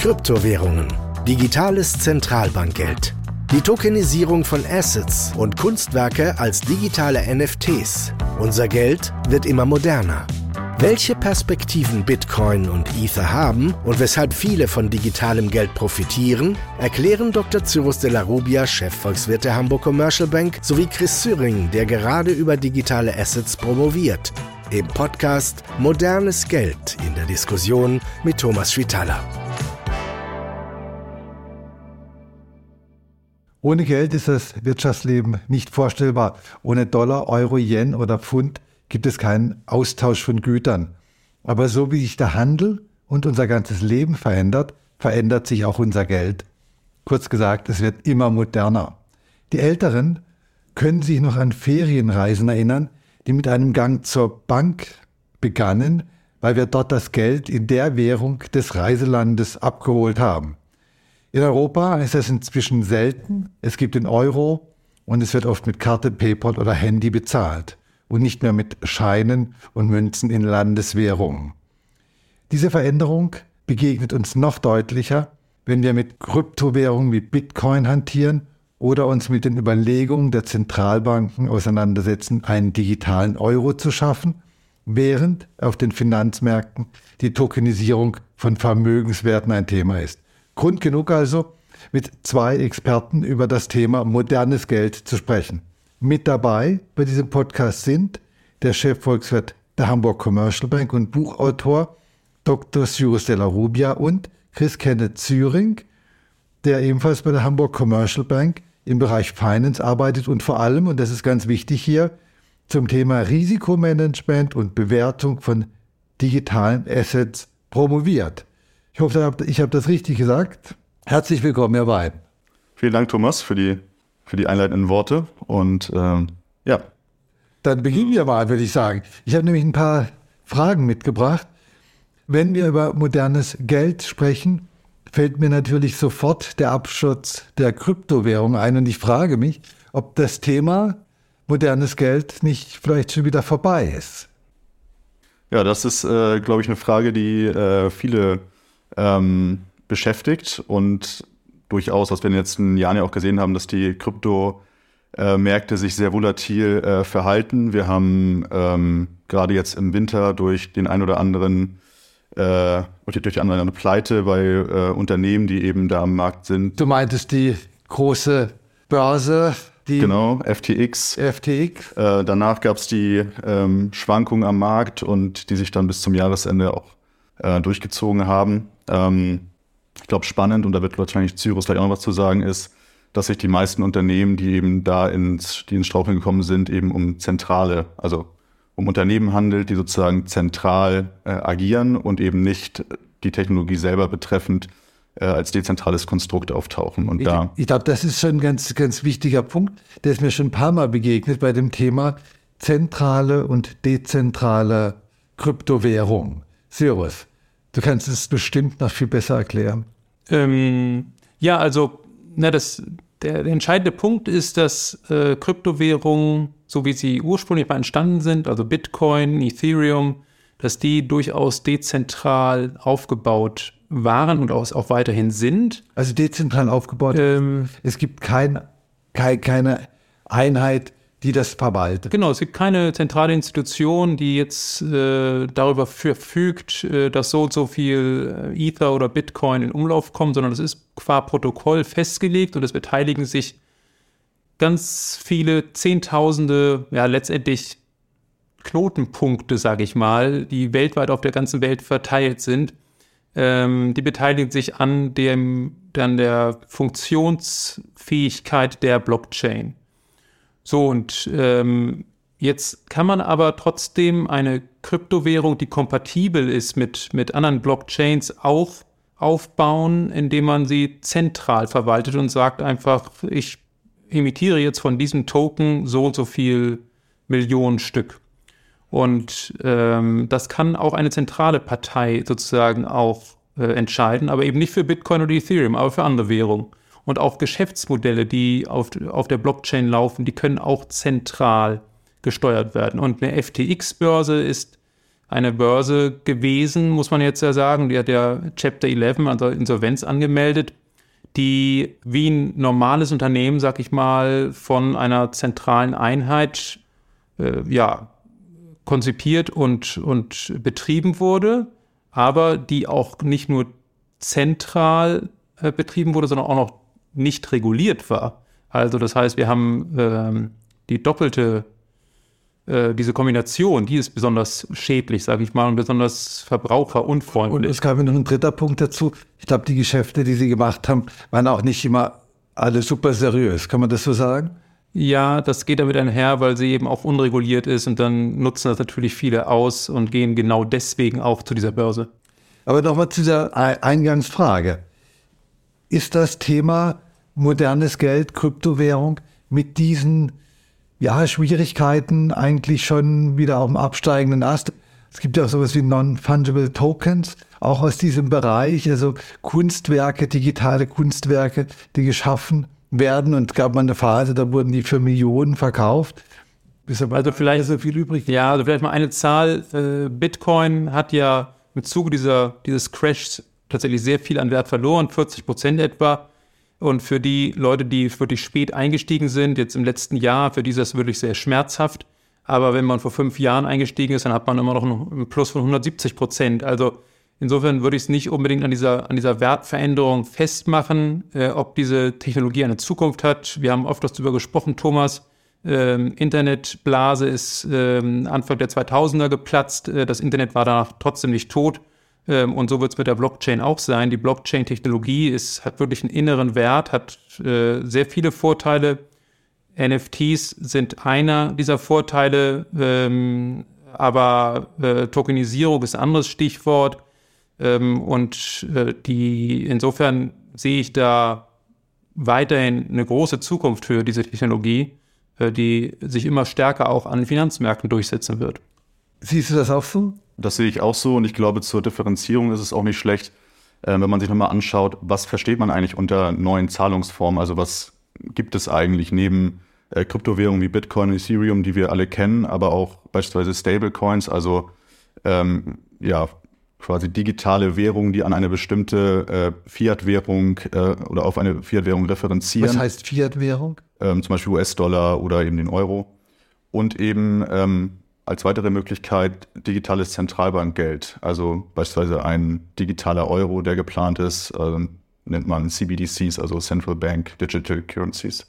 Kryptowährungen, digitales Zentralbankgeld, die Tokenisierung von Assets und Kunstwerke als digitale NFTs. Unser Geld wird immer moderner. Welche Perspektiven Bitcoin und Ether haben und weshalb viele von digitalem Geld profitieren, erklären Dr. Cyrus de la Rubia, Chefvolkswirt der Hamburg Commercial Bank, sowie Chris Syring, der gerade über digitale Assets promoviert. Im Podcast Modernes Geld in der Diskussion mit Thomas Schwitaler. Ohne Geld ist das Wirtschaftsleben nicht vorstellbar. Ohne Dollar, Euro, Yen oder Pfund gibt es keinen Austausch von Gütern. Aber so wie sich der Handel und unser ganzes Leben verändert, verändert sich auch unser Geld. Kurz gesagt, es wird immer moderner. Die Älteren können sich noch an Ferienreisen erinnern, die mit einem Gang zur Bank begannen, weil wir dort das Geld in der Währung des Reiselandes abgeholt haben. In Europa ist das inzwischen selten. Es gibt den Euro und es wird oft mit Karte, PayPal oder Handy bezahlt und nicht mehr mit Scheinen und Münzen in Landeswährungen. Diese Veränderung begegnet uns noch deutlicher, wenn wir mit Kryptowährungen wie Bitcoin hantieren oder uns mit den Überlegungen der Zentralbanken auseinandersetzen, einen digitalen Euro zu schaffen, während auf den Finanzmärkten die Tokenisierung von Vermögenswerten ein Thema ist. Grund genug also, mit zwei Experten über das Thema modernes Geld zu sprechen. Mit dabei bei diesem Podcast sind der Chefvolkswirt der Hamburg Commercial Bank und Buchautor Dr. Cyrus de la Rubia und Chris Kenneth Züring, der ebenfalls bei der Hamburg Commercial Bank im Bereich Finance arbeitet und vor allem, und das ist ganz wichtig hier, zum Thema Risikomanagement und Bewertung von digitalen Assets promoviert. Ich hoffe, ich habe das richtig gesagt. Herzlich willkommen, Herr Wein. Vielen Dank, Thomas, für die, für die einleitenden Worte. Und ähm, ja. Dann beginnen wir mal, würde ich sagen. Ich habe nämlich ein paar Fragen mitgebracht. Wenn wir über modernes Geld sprechen, fällt mir natürlich sofort der Abschutz der Kryptowährung ein. Und ich frage mich, ob das Thema modernes Geld nicht vielleicht schon wieder vorbei ist. Ja, das ist, äh, glaube ich, eine Frage, die äh, viele ähm, beschäftigt und durchaus, was wir in den letzten Jahren ja auch gesehen haben, dass die Kryptomärkte sich sehr volatil äh, verhalten. Wir haben ähm, gerade jetzt im Winter durch den ein oder anderen äh, durch die andere Pleite bei äh, Unternehmen, die eben da am Markt sind. Du meintest die große Börse, die genau, FTX. FTX. Äh, danach gab es die ähm, Schwankungen am Markt und die sich dann bis zum Jahresende auch äh, durchgezogen haben. Ähm, ich glaube, spannend, und da wird wahrscheinlich Cyrus gleich auch noch was zu sagen, ist, dass sich die meisten Unternehmen, die eben da ins, die ins Straucheln gekommen sind, eben um zentrale, also um Unternehmen handelt, die sozusagen zentral äh, agieren und eben nicht die Technologie selber betreffend äh, als dezentrales Konstrukt auftauchen. Und ich, da ich glaube, das ist schon ein ganz, ganz wichtiger Punkt. Der ist mir schon ein paar Mal begegnet bei dem Thema zentrale und dezentrale Kryptowährung. Cyrus. Du kannst es bestimmt noch viel besser erklären. Ähm, ja, also na, das, der, der entscheidende Punkt ist, dass äh, Kryptowährungen, so wie sie ursprünglich mal entstanden sind, also Bitcoin, Ethereum, dass die durchaus dezentral aufgebaut waren und auch, auch weiterhin sind. Also dezentral aufgebaut. Ähm, es gibt kein, kein, keine Einheit, die das verwaltet. Genau, es gibt keine zentrale Institution, die jetzt äh, darüber verfügt, äh, dass so und so viel äh, Ether oder Bitcoin in Umlauf kommt, sondern es ist qua Protokoll festgelegt und es beteiligen sich ganz viele Zehntausende, ja letztendlich Knotenpunkte, sage ich mal, die weltweit auf der ganzen Welt verteilt sind. Ähm, die beteiligen sich an dem, an der Funktionsfähigkeit der Blockchain. So, und ähm, jetzt kann man aber trotzdem eine Kryptowährung, die kompatibel ist mit, mit anderen Blockchains, auch aufbauen, indem man sie zentral verwaltet und sagt einfach, ich imitiere jetzt von diesem Token so und so viel Millionen Stück. Und ähm, das kann auch eine zentrale Partei sozusagen auch äh, entscheiden, aber eben nicht für Bitcoin oder Ethereum, aber für andere Währungen. Und auch Geschäftsmodelle, die auf, auf der Blockchain laufen, die können auch zentral gesteuert werden. Und eine FTX-Börse ist eine Börse gewesen, muss man jetzt ja sagen. Die hat ja Chapter 11, also Insolvenz angemeldet, die wie ein normales Unternehmen, sag ich mal, von einer zentralen Einheit äh, ja, konzipiert und, und betrieben wurde, aber die auch nicht nur zentral äh, betrieben wurde, sondern auch noch nicht reguliert war. Also das heißt, wir haben ähm, die doppelte äh, diese Kombination, die ist besonders schädlich, sage ich mal, und besonders verbraucherunfreundlich. Und es kam noch ein dritter Punkt dazu. Ich glaube, die Geschäfte, die Sie gemacht haben, waren auch nicht immer alle super seriös. Kann man das so sagen? Ja, das geht damit einher, weil sie eben auch unreguliert ist und dann nutzen das natürlich viele aus und gehen genau deswegen auch zu dieser Börse. Aber nochmal zu dieser Eingangsfrage. Ist das Thema modernes Geld, Kryptowährung mit diesen ja, Schwierigkeiten eigentlich schon wieder auf dem absteigenden Ast. Es gibt ja auch sowas wie Non-Fungible Tokens, auch aus diesem Bereich, also Kunstwerke, digitale Kunstwerke, die geschaffen werden. Und es gab mal eine Phase, da wurden die für Millionen verkauft. also vielleicht so viel übrig. Ja, also vielleicht mal eine Zahl. Äh, Bitcoin hat ja im Zuge dieser, dieses Crashs tatsächlich sehr viel an Wert verloren, 40 Prozent etwa. Und für die Leute, die wirklich spät eingestiegen sind, jetzt im letzten Jahr, für die ist das wirklich sehr schmerzhaft. Aber wenn man vor fünf Jahren eingestiegen ist, dann hat man immer noch einen Plus von 170 Prozent. Also insofern würde ich es nicht unbedingt an dieser, an dieser Wertveränderung festmachen, äh, ob diese Technologie eine Zukunft hat. Wir haben oft darüber gesprochen, Thomas. Ähm, Internetblase ist ähm, Anfang der 2000er geplatzt. Äh, das Internet war danach trotzdem nicht tot. Ähm, und so wird es mit der Blockchain auch sein. Die Blockchain-Technologie hat wirklich einen inneren Wert, hat äh, sehr viele Vorteile. NFTs sind einer dieser Vorteile, ähm, aber äh, Tokenisierung ist ein anderes Stichwort. Ähm, und äh, die, insofern sehe ich da weiterhin eine große Zukunft für diese Technologie, äh, die sich immer stärker auch an Finanzmärkten durchsetzen wird. Siehst du das auch so? Das sehe ich auch so und ich glaube, zur Differenzierung ist es auch nicht schlecht, äh, wenn man sich nochmal anschaut, was versteht man eigentlich unter neuen Zahlungsformen? Also was gibt es eigentlich neben äh, Kryptowährungen wie Bitcoin und Ethereum, die wir alle kennen, aber auch beispielsweise Stablecoins, also ähm, ja, quasi digitale Währungen, die an eine bestimmte äh, Fiat-Währung äh, oder auf eine Fiat-Währung referenzieren. Was heißt Fiat-Währung? Ähm, zum Beispiel US-Dollar oder eben den Euro. Und eben ähm, als weitere Möglichkeit digitales Zentralbankgeld, also beispielsweise ein digitaler Euro, der geplant ist, äh, nennt man CBDCs, also Central Bank Digital Currencies.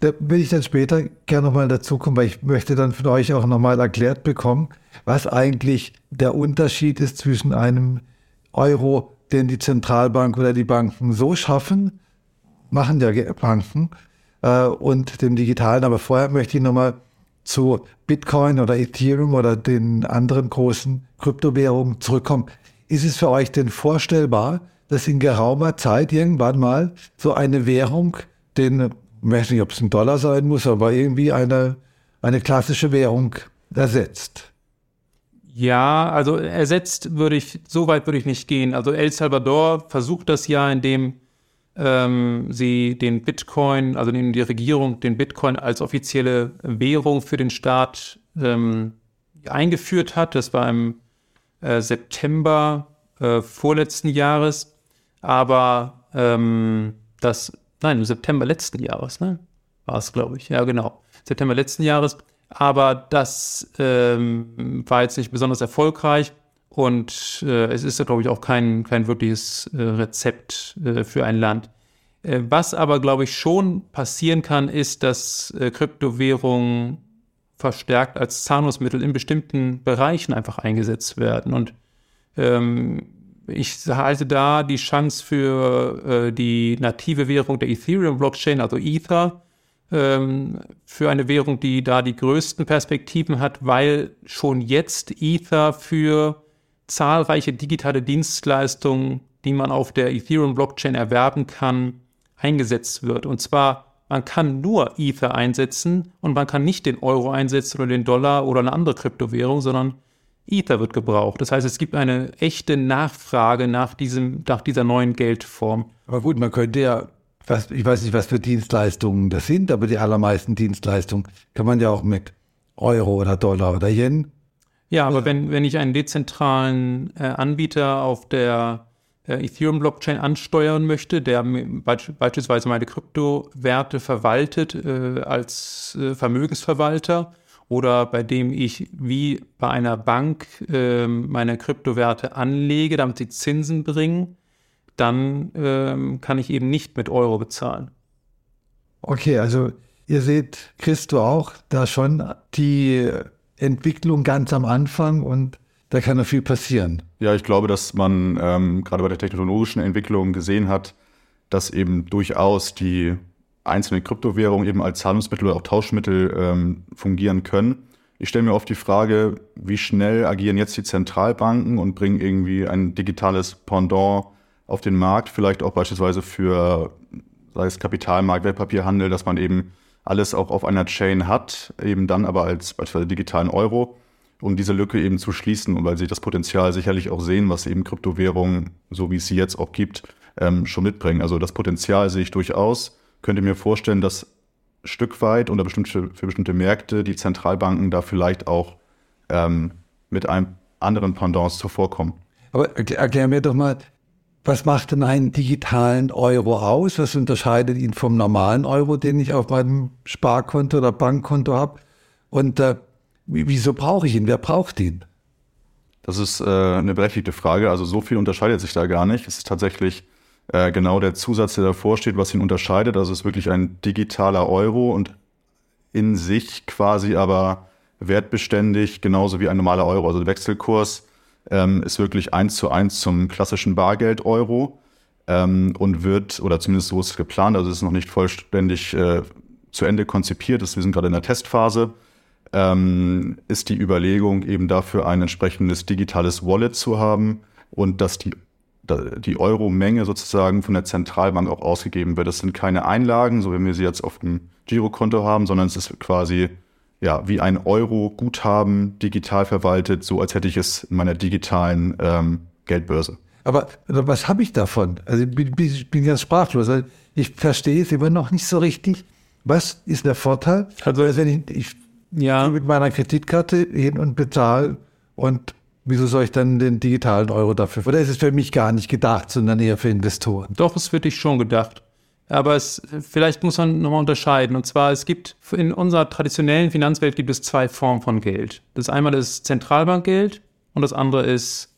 Da will ich dann später gerne nochmal dazu kommen, weil ich möchte dann von euch auch nochmal erklärt bekommen, was eigentlich der Unterschied ist zwischen einem Euro, den die Zentralbank oder die Banken so schaffen, machen ja Banken, äh, und dem digitalen. Aber vorher möchte ich nochmal zu Bitcoin oder Ethereum oder den anderen großen Kryptowährungen zurückkommen. Ist es für euch denn vorstellbar, dass in geraumer Zeit irgendwann mal so eine Währung, den, ich weiß nicht, ob es ein Dollar sein muss, aber irgendwie eine, eine klassische Währung ersetzt? Ja, also ersetzt würde ich, so weit würde ich nicht gehen. Also El Salvador versucht das ja, indem ähm, sie den Bitcoin, also die Regierung den Bitcoin als offizielle Währung für den Staat ähm, eingeführt hat. Das war im äh, September äh, vorletzten Jahres. Aber ähm, das, nein, im September letzten Jahres, ne? War es, glaube ich. Ja, genau. September letzten Jahres. Aber das ähm, war jetzt nicht besonders erfolgreich. Und äh, es ist, glaube ich, auch kein, kein wirkliches äh, Rezept äh, für ein Land. Äh, was aber, glaube ich, schon passieren kann, ist, dass äh, Kryptowährungen verstärkt als Zahlungsmittel in bestimmten Bereichen einfach eingesetzt werden. Und ähm, ich halte da die Chance für äh, die native Währung der Ethereum-Blockchain, also Ether, ähm, für eine Währung, die da die größten Perspektiven hat, weil schon jetzt Ether für zahlreiche digitale Dienstleistungen, die man auf der Ethereum-Blockchain erwerben kann, eingesetzt wird. Und zwar, man kann nur Ether einsetzen und man kann nicht den Euro einsetzen oder den Dollar oder eine andere Kryptowährung, sondern Ether wird gebraucht. Das heißt, es gibt eine echte Nachfrage nach, diesem, nach dieser neuen Geldform. Aber gut, man könnte ja, was, ich weiß nicht, was für Dienstleistungen das sind, aber die allermeisten Dienstleistungen kann man ja auch mit Euro oder Dollar oder Yen Ja, aber wenn, wenn ich einen dezentralen äh, Anbieter auf der äh, Ethereum-Blockchain ansteuern möchte, der be beispielsweise meine Kryptowerte verwaltet äh, als äh, Vermögensverwalter oder bei dem ich wie bei einer Bank ähm, meine Kryptowerte anlege, damit sie Zinsen bringen, dann ähm, kann ich eben nicht mit Euro bezahlen. Okay, also ihr seht, Christo auch, da schon die Entwicklung ganz am Anfang und da kann noch viel passieren. Ja, ich glaube, dass man ähm, gerade bei der technologischen Entwicklung gesehen hat, dass eben durchaus die einzelnen Kryptowährungen eben als Zahlungsmittel oder auch Tauschmittel ähm, fungieren können. Ich stelle mir oft die Frage, wie schnell agieren jetzt die Zentralbanken und bringen irgendwie ein digitales Pendant auf den Markt, vielleicht auch beispielsweise für, sei es Kapitalmarkt, Wertpapierhandel, dass man eben alles auch auf einer Chain hat, eben dann aber als beispielsweise digitalen Euro, um diese Lücke eben zu schließen und weil sie das Potenzial sicherlich auch sehen, was eben Kryptowährungen, so wie es sie jetzt auch gibt, ähm, schon mitbringen. Also das Potenzial sehe ich durchaus. Könnte mir vorstellen, dass Stück weit unter bestimmte, für bestimmte Märkte die Zentralbanken da vielleicht auch ähm, mit einem anderen Pendants zuvorkommen. Aber erklär mir doch mal, was macht denn einen digitalen Euro aus? Was unterscheidet ihn vom normalen Euro, den ich auf meinem Sparkonto oder Bankkonto habe? Und äh, wieso brauche ich ihn? Wer braucht ihn? Das ist äh, eine berechtigte Frage. Also so viel unterscheidet sich da gar nicht. Es ist tatsächlich äh, genau der Zusatz, der davor steht, was ihn unterscheidet. Also es ist wirklich ein digitaler Euro und in sich quasi aber wertbeständig, genauso wie ein normaler Euro. Also der Wechselkurs ähm, ist wirklich eins zu eins zum klassischen Bargeld-Euro ähm, und wird, oder zumindest so ist es geplant, also es ist noch nicht vollständig äh, zu Ende konzipiert, ist, wir sind gerade in der Testphase, ähm, ist die Überlegung eben dafür ein entsprechendes digitales Wallet zu haben und dass die die Euro-Menge sozusagen von der Zentralbank auch ausgegeben wird. Das sind keine Einlagen, so wie wir sie jetzt auf dem Girokonto haben, sondern es ist quasi ja, wie ein Euro-Guthaben digital verwaltet, so als hätte ich es in meiner digitalen ähm, Geldbörse. Aber was habe ich davon? Also ich bin, ich bin ganz sprachlos. Also ich verstehe es immer noch nicht so richtig. Was ist der Vorteil? Also, also wenn ich, ich ja. mit meiner Kreditkarte hin und bezahle und wieso soll ich dann den digitalen Euro dafür? Oder ist es für mich gar nicht gedacht, sondern eher für Investoren? Doch, es wird dich schon gedacht. Aber es, vielleicht muss man nochmal unterscheiden. Und zwar, es gibt in unserer traditionellen Finanzwelt gibt es zwei Formen von Geld. Das einmal ist Zentralbankgeld und das andere ist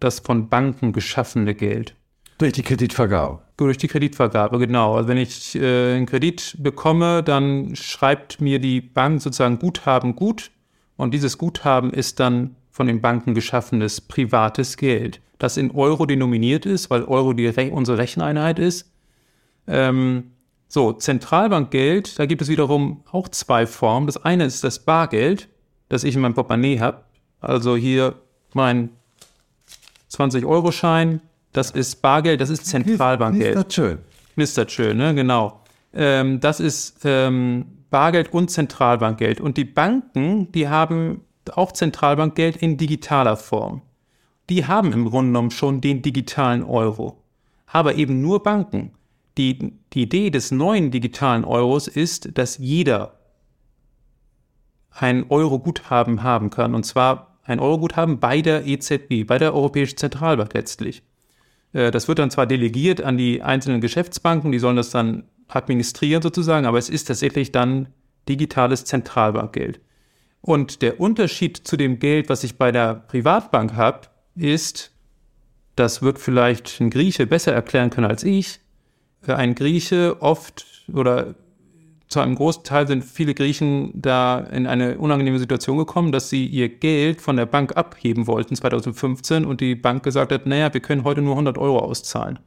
das von Banken geschaffene Geld. Durch die Kreditvergabe. Durch die Kreditvergabe, genau. Also wenn ich äh, einen Kredit bekomme, dann schreibt mir die Bank sozusagen Guthaben gut und dieses Guthaben ist dann von den Banken geschaffenes privates Geld, das in Euro denominiert ist, weil Euro die Re unsere Recheneinheit ist ähm, so, Zentralbankgeld, da gibt es wiederum auch zwei Formen. Das eine ist das Bargeld, das ich in meinem Portemonnaie habe. Also hier mein 20-Euro-Schein, das ist Bargeld, das ist Zentralbankgeld. Ist das schön. Ist das schön, ne? Genau. Ähm, das ist ähm, Bargeld und Zentralbankgeld. Und die Banken, die haben auch Zentralbankgeld in digitaler Form. Die haben im Grunde genommen schon den digitalen Euro. Aber eben nur Banken. Die, die Idee des neuen digitalen Euros ist, dass jeder ein Euro-Guthaben haben kann. Und zwar ein Euro-Guthaben bei der EZB, bei der Europäischen Zentralbank letztlich. Äh, das wird dann zwar delegiert an die einzelnen Geschäftsbanken, die sollen das dann administrieren sozusagen, aber es ist tatsächlich dann digitales Zentralbankgeld. Und der Unterschied zu dem Geld, was ich bei der Privatbank habe, ist, das wird vielleicht ein Grieche besser erklären können als ich, ein Grieche oft oder zu einem großen Teil sind viele Griechen da in eine unangenehme Situation gekommen, dass sie ihr Geld von der Bank abheben wollten 2015 und die Bank gesagt hat, naja, wir können heute nur 100 Euro auszahlen.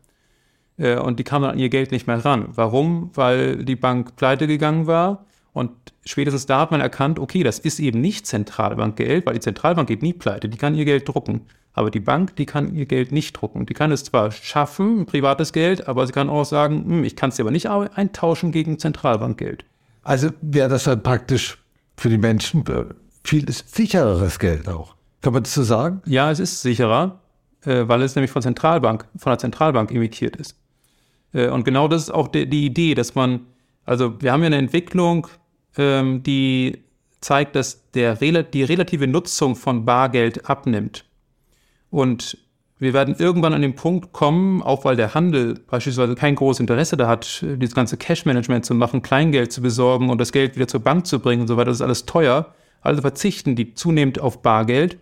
Äh, und die kamen dann an ihr Geld nicht mehr ran. Warum? Weil die Bank pleite gegangen war und spätestens da hat man erkannt, okay, das ist eben nicht Zentralbankgeld, weil die Zentralbank geht nie pleite, die kann ihr Geld drucken. Aber die Bank, die kann ihr Geld nicht drucken. Die kann es zwar schaffen, privates Geld, aber sie kann auch sagen, hm, ich kann es dir aber nicht eintauschen gegen Zentralbankgeld. Also wäre das dann praktisch für die Menschen äh, viel sichereres Geld auch. Kann man das so sagen? Ja, es ist sicherer, äh, weil es nämlich von Zentralbank, von der Zentralbank imitiert ist. Äh, und genau das ist auch die, die Idee, dass man, also wir haben ja eine Entwicklung, ähm, die zeigt, dass der, die relative Nutzung von Bargeld abnimmt. Und wir werden irgendwann an den Punkt kommen, auch weil der Handel beispielsweise kein großes Interesse da hat, dieses ganze Cash-Management zu machen, Kleingeld zu besorgen und das Geld wieder zur Bank zu bringen und so weiter, das ist alles teuer. Also verzichten die zunehmend auf Bargeld.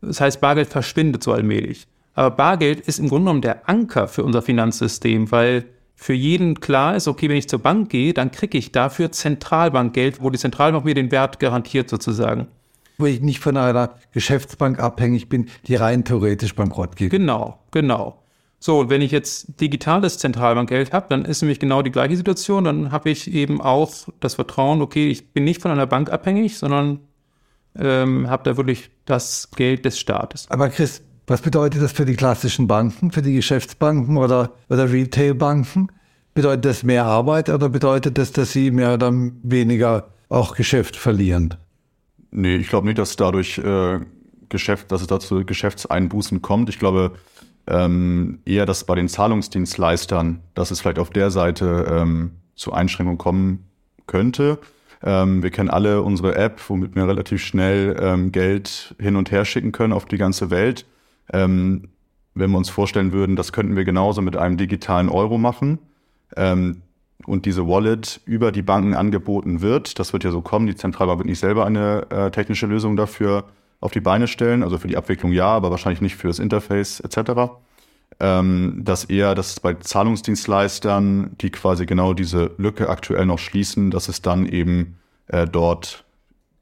Das heißt, Bargeld verschwindet so allmählich. Aber Bargeld ist im Grunde genommen der Anker für unser Finanzsystem, weil für jeden klar ist, okay, wenn ich zur Bank gehe, dann kriege ich dafür Zentralbankgeld, wo die Zentralbank mir den Wert garantiert sozusagen wo ich nicht von einer Geschäftsbank abhängig bin, die rein theoretisch bankrott geht. Genau, genau. So, und wenn ich jetzt digitales Zentralbankgeld habe, dann ist nämlich genau die gleiche Situation. Dann habe ich eben auch das Vertrauen, okay, ich bin nicht von einer Bank abhängig, sondern ähm, habe da wirklich das Geld des Staates. Aber Chris, was bedeutet das für die klassischen Banken, für die Geschäftsbanken oder, oder Retailbanken? Bedeutet das mehr Arbeit oder bedeutet das, dass sie mehr oder weniger auch Geschäft verlieren? Nee, ich glaube nicht, dass dadurch äh, Geschäft, dass es dazu Geschäftseinbußen kommt. Ich glaube ähm, eher, dass bei den Zahlungsdienstleistern, dass es vielleicht auf der Seite ähm, zu Einschränkungen kommen könnte. Ähm, wir kennen alle unsere App, womit wir relativ schnell ähm, Geld hin und her schicken können auf die ganze Welt. Ähm, wenn wir uns vorstellen würden, das könnten wir genauso mit einem digitalen Euro machen. Ähm, und diese Wallet über die Banken angeboten wird. Das wird ja so kommen. Die Zentralbank wird nicht selber eine äh, technische Lösung dafür auf die Beine stellen. Also für die Abwicklung ja, aber wahrscheinlich nicht für das Interface etc. Ähm, dass eher, dass bei Zahlungsdienstleistern, die quasi genau diese Lücke aktuell noch schließen, dass es dann eben äh, dort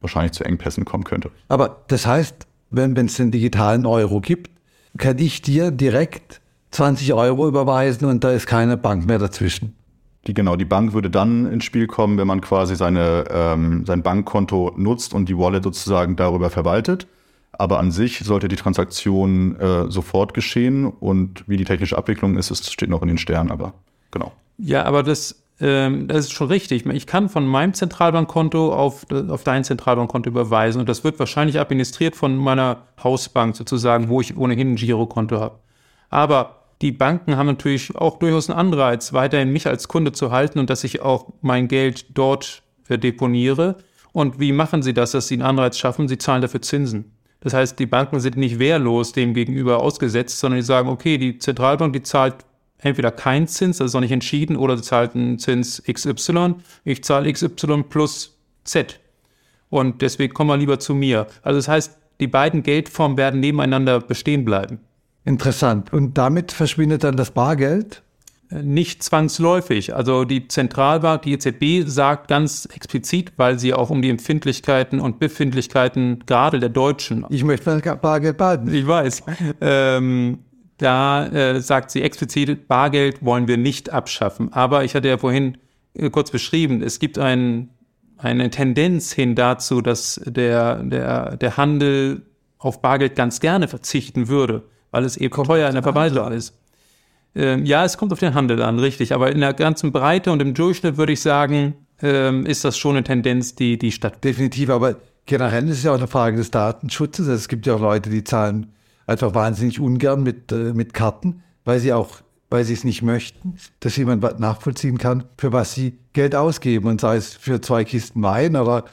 wahrscheinlich zu Engpässen kommen könnte. Aber das heißt, wenn es den digitalen Euro gibt, kann ich dir direkt 20 Euro überweisen und da ist keine Bank mehr dazwischen. Die, genau, die Bank würde dann ins Spiel kommen, wenn man quasi seine, ähm, sein Bankkonto nutzt und die Wallet sozusagen darüber verwaltet. Aber an sich sollte die Transaktion äh, sofort geschehen und wie die technische Abwicklung ist, es steht noch in den Sternen, aber genau. Ja, aber das, ähm, das ist schon richtig. Ich kann von meinem Zentralbankkonto auf, auf dein Zentralbankkonto überweisen und das wird wahrscheinlich administriert von meiner Hausbank sozusagen, wo ich ohnehin ein Girokonto habe. Aber die Banken haben natürlich auch durchaus einen Anreiz, weiterhin mich als Kunde zu halten und dass ich auch mein Geld dort deponiere. Und wie machen sie das, dass sie einen Anreiz schaffen? Sie zahlen dafür Zinsen. Das heißt, die Banken sind nicht wehrlos dem gegenüber ausgesetzt, sondern die sagen, okay, die Zentralbank, die zahlt entweder keinen Zins, das ist noch nicht entschieden, oder sie zahlt einen Zins XY. Ich zahle XY plus Z. Und deswegen kommen wir lieber zu mir. Also das heißt, die beiden Geldformen werden nebeneinander bestehen bleiben. Interessant. Und damit verschwindet dann das Bargeld? Nicht zwangsläufig. Also die Zentralbank, die EZB sagt ganz explizit, weil sie auch um die Empfindlichkeiten und Befindlichkeiten gerade der Deutschen. Ich möchte das Bargeld behalten. Ich weiß. Ähm, da äh, sagt sie explizit, Bargeld wollen wir nicht abschaffen. Aber ich hatte ja vorhin äh, kurz beschrieben, es gibt ein, eine Tendenz hin dazu, dass der, der, der Handel auf Bargeld ganz gerne verzichten würde weil es eben kommt teuer in der Verwaltung ist. Ähm, ja, es kommt auf den Handel an, richtig. Aber in der ganzen Breite und im Durchschnitt würde ich sagen, ähm, ist das schon eine Tendenz, die, die statt. Definitiv, aber generell ist es ja auch eine Frage des Datenschutzes. Also es gibt ja auch Leute, die zahlen einfach wahnsinnig ungern mit, äh, mit Karten, weil sie auch, weil sie es nicht möchten, dass jemand nachvollziehen kann, für was sie Geld ausgeben. Und sei es für zwei Kisten Wein oder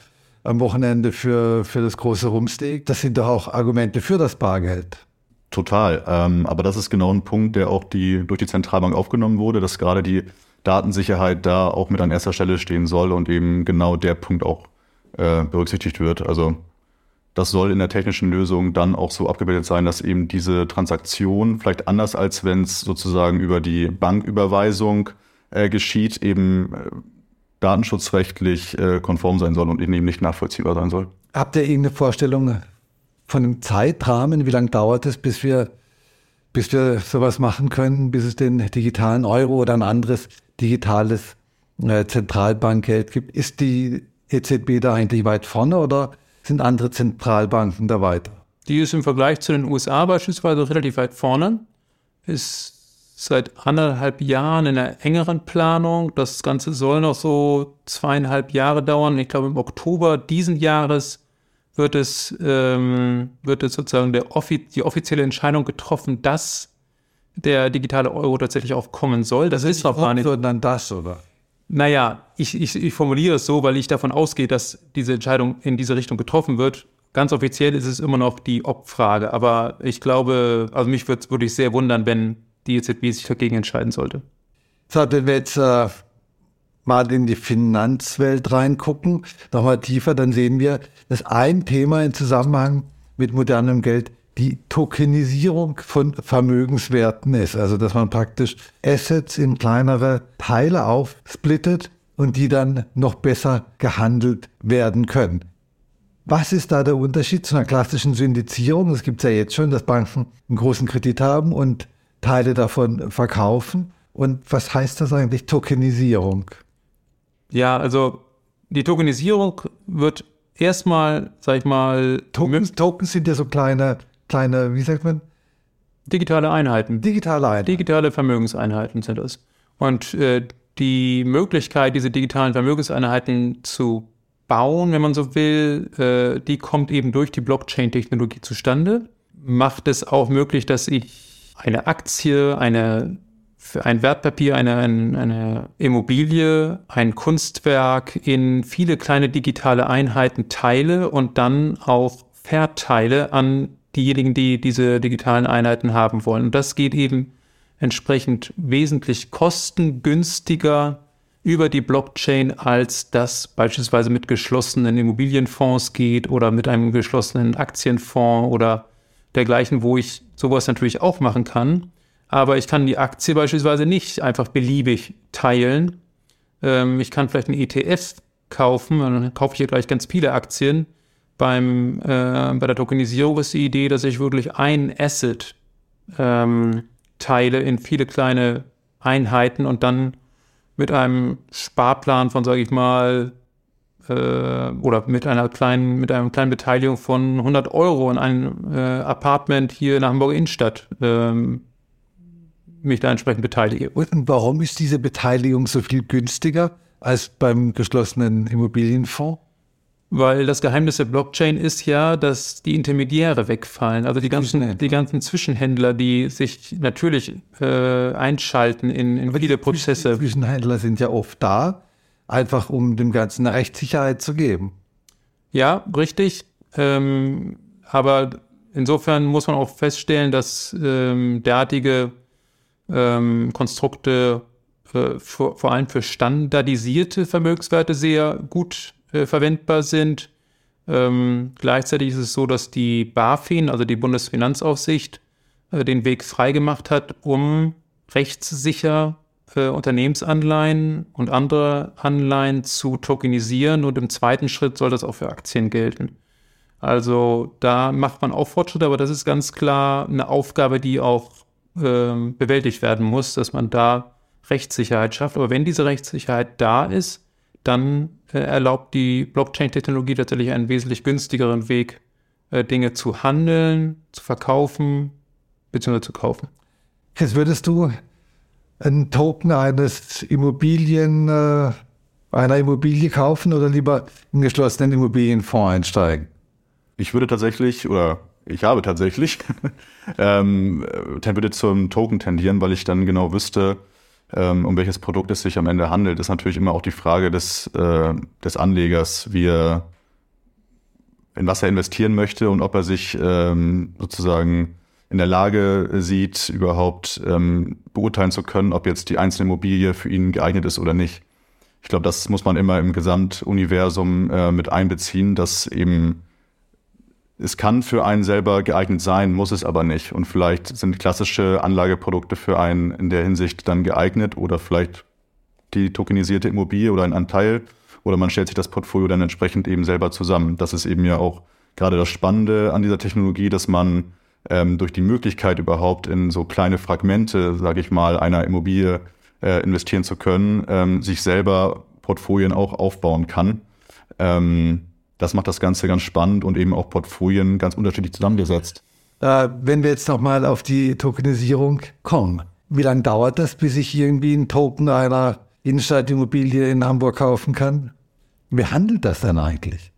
am Wochenende für, für das große Rumsteak. Das sind doch auch Argumente für das Bargeld. Total. Ähm, aber das ist genau ein Punkt, der auch die, durch die Zentralbank aufgenommen wurde, dass gerade die Datensicherheit da auch mit an erster Stelle stehen soll und eben genau der Punkt auch äh, berücksichtigt wird. Also das soll in der technischen Lösung dann auch so abgebildet sein, dass eben diese Transaktion vielleicht anders als wenn es sozusagen über die Banküberweisung äh, geschieht, eben äh, datenschutzrechtlich äh, konform sein soll und eben nicht nachvollziehbar sein soll. Habt ihr irgendeine Vorstellung, von einem Zeitrahmen, wie lange dauert es, bis wir, bis wir sowas machen können, bis es den digitalen Euro oder ein anderes digitales äh, Zentralbankgeld gibt? Ist die EZB da eigentlich weit vorne oder sind andere Zentralbanken da weiter? Die ist im Vergleich zu den USA beispielsweise relativ weit vorne. Ist seit anderthalb Jahren in einer engeren Planung. Das Ganze soll noch so zweieinhalb Jahre dauern. Ich glaube, im Oktober diesen Jahres wird es, ähm, wird es sozusagen der offi die offizielle Entscheidung getroffen, dass der digitale Euro tatsächlich auch kommen soll. Das ist noch gar nicht. Sondern das, oder? Naja, ich, ich, ich formuliere es so, weil ich davon ausgehe, dass diese Entscheidung in diese Richtung getroffen wird. Ganz offiziell ist es immer noch die Ob-Frage, aber ich glaube, also mich würde es wirklich sehr wundern, wenn die EZB sich dagegen entscheiden sollte. So, wenn wir jetzt äh, mal in die Finanzwelt reingucken, nochmal tiefer, dann sehen wir, dass ein Thema im Zusammenhang mit modernem Geld die Tokenisierung von Vermögenswerten ist. Also dass man praktisch Assets in kleinere Teile aufsplittet und die dann noch besser gehandelt werden können. Was ist da der Unterschied zu einer klassischen Syndizierung? Es gibt ja jetzt schon, dass Banken einen großen Kredit haben und Teile davon verkaufen. Und was heißt das eigentlich Tokenisierung? Ja, also die Tokenisierung wird erstmal, sag ich mal, Tokens, Tokens sind ja so kleine, kleine, wie sagt man? digitale Einheiten. Digitale Einheiten. Digitale Vermögenseinheiten sind das. Und äh, die Möglichkeit, diese digitalen Vermögenseinheiten zu bauen, wenn man so will, äh, die kommt eben durch die Blockchain-Technologie zustande. Macht es auch möglich, dass ich eine Aktie, eine für ein Wertpapier, eine, eine Immobilie, ein Kunstwerk in viele kleine digitale Einheiten teile und dann auch verteile an diejenigen, die diese digitalen Einheiten haben wollen. Und das geht eben entsprechend wesentlich kostengünstiger über die Blockchain, als das beispielsweise mit geschlossenen Immobilienfonds geht oder mit einem geschlossenen Aktienfonds oder dergleichen, wo ich sowas natürlich auch machen kann. Aber ich kann die Aktie beispielsweise nicht einfach beliebig teilen. Ähm, ich kann vielleicht einen ETF kaufen, dann kaufe ich hier gleich ganz viele Aktien. Beim, äh, bei der Tokenisierung ist die Idee, dass ich wirklich ein Asset ähm, teile in viele kleine Einheiten und dann mit einem Sparplan von, sage ich mal, äh, oder mit einer kleinen, mit einer kleinen Beteiligung von 100 Euro in einem äh, Apartment hier in der Hamburger Innenstadt ähm, mich da entsprechend beteilige. Und warum ist diese Beteiligung so viel günstiger als beim geschlossenen Immobilienfonds? Weil das Geheimnis der Blockchain ist ja, dass die Intermediäre wegfallen. Also die ganzen, die ganzen Zwischenhändler, die sich natürlich äh, einschalten in, in viele Prozesse. Zwischenhändler sind ja oft da, einfach um dem Ganzen eine Rechtssicherheit zu geben. Ja, richtig. Ähm, aber insofern muss man auch feststellen, dass ähm, derartige ähm, Konstrukte äh, vor, vor allem für standardisierte Vermögenswerte sehr gut äh, verwendbar sind. Ähm, gleichzeitig ist es so, dass die BaFin, also die Bundesfinanzaufsicht, äh, den Weg freigemacht hat, um rechtssicher Unternehmensanleihen und andere Anleihen zu tokenisieren und im zweiten Schritt soll das auch für Aktien gelten. Also da macht man auch Fortschritte, aber das ist ganz klar eine Aufgabe, die auch äh, bewältigt werden muss, dass man da Rechtssicherheit schafft. Aber wenn diese Rechtssicherheit da ist, dann äh, erlaubt die Blockchain-Technologie tatsächlich einen wesentlich günstigeren Weg, äh, Dinge zu handeln, zu verkaufen bzw. zu kaufen. Jetzt würdest du einen Token eines Immobilien, äh, einer Immobilie kaufen oder lieber in geschlossenen Immobilienfonds einsteigen? Ich würde tatsächlich, oder ich habe tatsächlich, ähm, würde zum Token tendieren, weil ich dann genau wüsste, ähm, um welches Produkt es sich am Ende handelt, ist natürlich immer auch die Frage des, äh, des Anlegers, wie er, in was er investieren möchte und ob er sich ähm, sozusagen in der Lage sieht, überhaupt ähm, beurteilen zu können, ob jetzt die einzelne Immobilie für ihn geeignet ist oder nicht. Ich glaube, das muss man immer im Gesamtuniversum äh, mit einbeziehen, dass eben es kann für einen selber geeignet sein, muss es aber nicht. Und vielleicht sind klassische Anlageprodukte für einen in der Hinsicht dann geeignet oder vielleicht die tokenisierte Immobilie oder ein Anteil oder man stellt sich das Portfolio dann entsprechend eben selber zusammen. Das ist eben ja auch gerade das Spannende an dieser Technologie, dass man ähm, durch die Möglichkeit überhaupt in so kleine Fragmente, sage ich mal, einer Immobilie äh, investieren zu können, ähm, sich selber Portfolien auch aufbauen kann. Ähm, das macht das Ganze ganz spannend und eben auch Portfolien ganz unterschiedlich zusammengesetzt. Äh, wenn wir jetzt nochmal auf die Tokenisierung kommen, wie lange dauert das, bis ich irgendwie einen Token einer Innenstadtimmobilie in Hamburg kaufen kann? Wie handelt das dann eigentlich?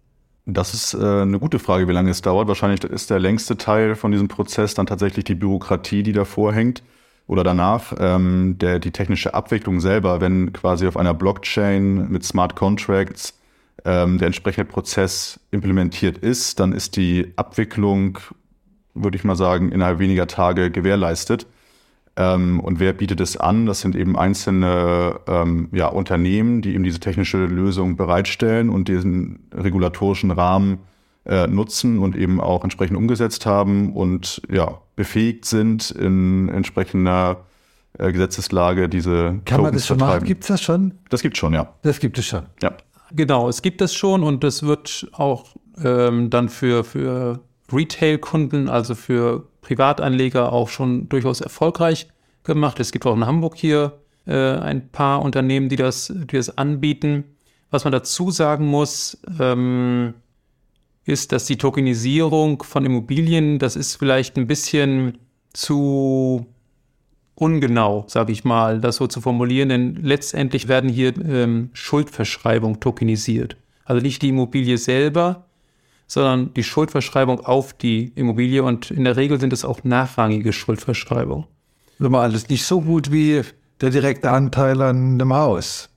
Das ist äh, eine gute Frage, wie lange es dauert. Wahrscheinlich ist der längste Teil von diesem Prozess dann tatsächlich die Bürokratie, die davor hängt. oder danach. Ähm, der, die technische Abwicklung selber, wenn quasi auf einer Blockchain mit Smart Contracts ähm, der entsprechende Prozess implementiert ist, dann ist die Abwicklung, würde ich mal sagen, innerhalb weniger Tage gewährleistet. Ähm, und wer bietet es an? Das sind eben einzelne ähm, ja, Unternehmen, die eben diese technische Lösung bereitstellen und diesen regulatorischen Rahmen äh, nutzen und eben auch entsprechend umgesetzt haben und ja, befähigt sind in entsprechender äh, Gesetzeslage diese Kann man das schon machen? Gibt es das schon? Das gibt es schon, ja. Das gibt es schon. Ja. Genau, es gibt das schon und das wird auch ähm, dann für, für Retail-Kunden, also für Privatanleger auch schon durchaus erfolgreich gemacht. Es gibt auch in Hamburg hier äh, ein paar Unternehmen, die das, die das anbieten. Was man dazu sagen muss, ähm, ist, dass die Tokenisierung von Immobilien, das ist vielleicht ein bisschen zu ungenau, sage ich mal, das so zu formulieren, denn letztendlich werden hier ähm, Schuldverschreibung tokenisiert. Also nicht die Immobilie selber, sondern die Schuldverschreibung auf die Immobilie und in der Regel sind es auch nachrangige Schuldverschreibungen. Das war alles nicht so gut wie der direkte Anteil an dem Haus.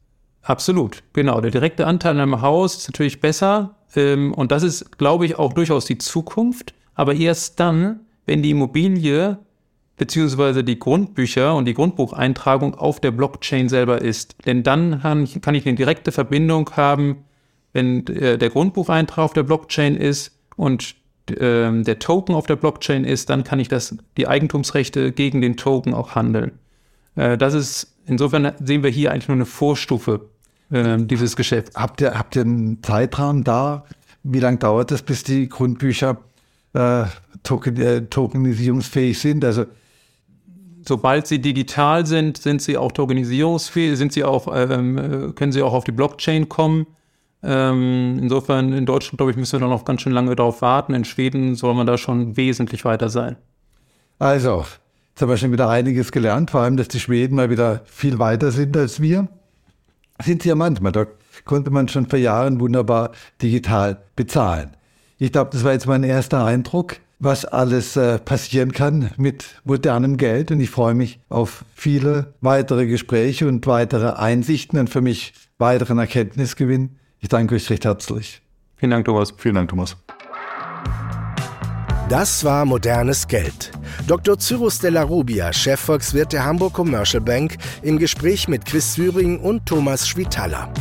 Absolut, genau. Der direkte Anteil an einem Haus ist natürlich besser ähm, und das ist, glaube ich, auch durchaus die Zukunft. Aber erst dann, wenn die Immobilie beziehungsweise die Grundbücher und die Grundbucheintragung auf der Blockchain selber ist. Denn dann kann ich, eine direkte Verbindung haben, wenn äh, der Grundbucheintrag auf der Blockchain ist und äh, der Token auf der Blockchain ist, dann kann ich das, die Eigentumsrechte gegen den Token auch handeln. Äh, das ist, insofern sehen wir hier eigentlich nur eine Vorstufe äh, dieses Geschäfts. Habt ihr, habt ihr einen Zeitrahmen da? Wie lange dauert es, bis die Grundbücher äh, token, äh, tokenisierungsfähig sind? Also sobald sie digital sind, sind sie auch tokenisierungsfähig, sind sie auch, ähm, können sie auch auf die Blockchain kommen. Ähm, insofern in Deutschland, glaube ich, müssen wir da noch ganz schön lange darauf warten. In Schweden soll man da schon wesentlich weiter sein. Also, jetzt haben wir schon wieder einiges gelernt, vor allem, dass die Schweden mal wieder viel weiter sind als wir. Sind sie ja manchmal, da konnte man schon vor Jahren wunderbar digital bezahlen. Ich glaube, das war jetzt mein erster Eindruck was alles äh, passieren kann mit modernem Geld. Und ich freue mich auf viele weitere Gespräche und weitere Einsichten und für mich weiteren Erkenntnisgewinn. Ich danke euch recht herzlich. Vielen Dank, Thomas. Vielen Dank, Thomas. Das war modernes Geld. Dr. Cyrus Della Rubia, Chefvolkswirt der Hamburg Commercial Bank, im Gespräch mit Chris Syring und Thomas Schwitaler.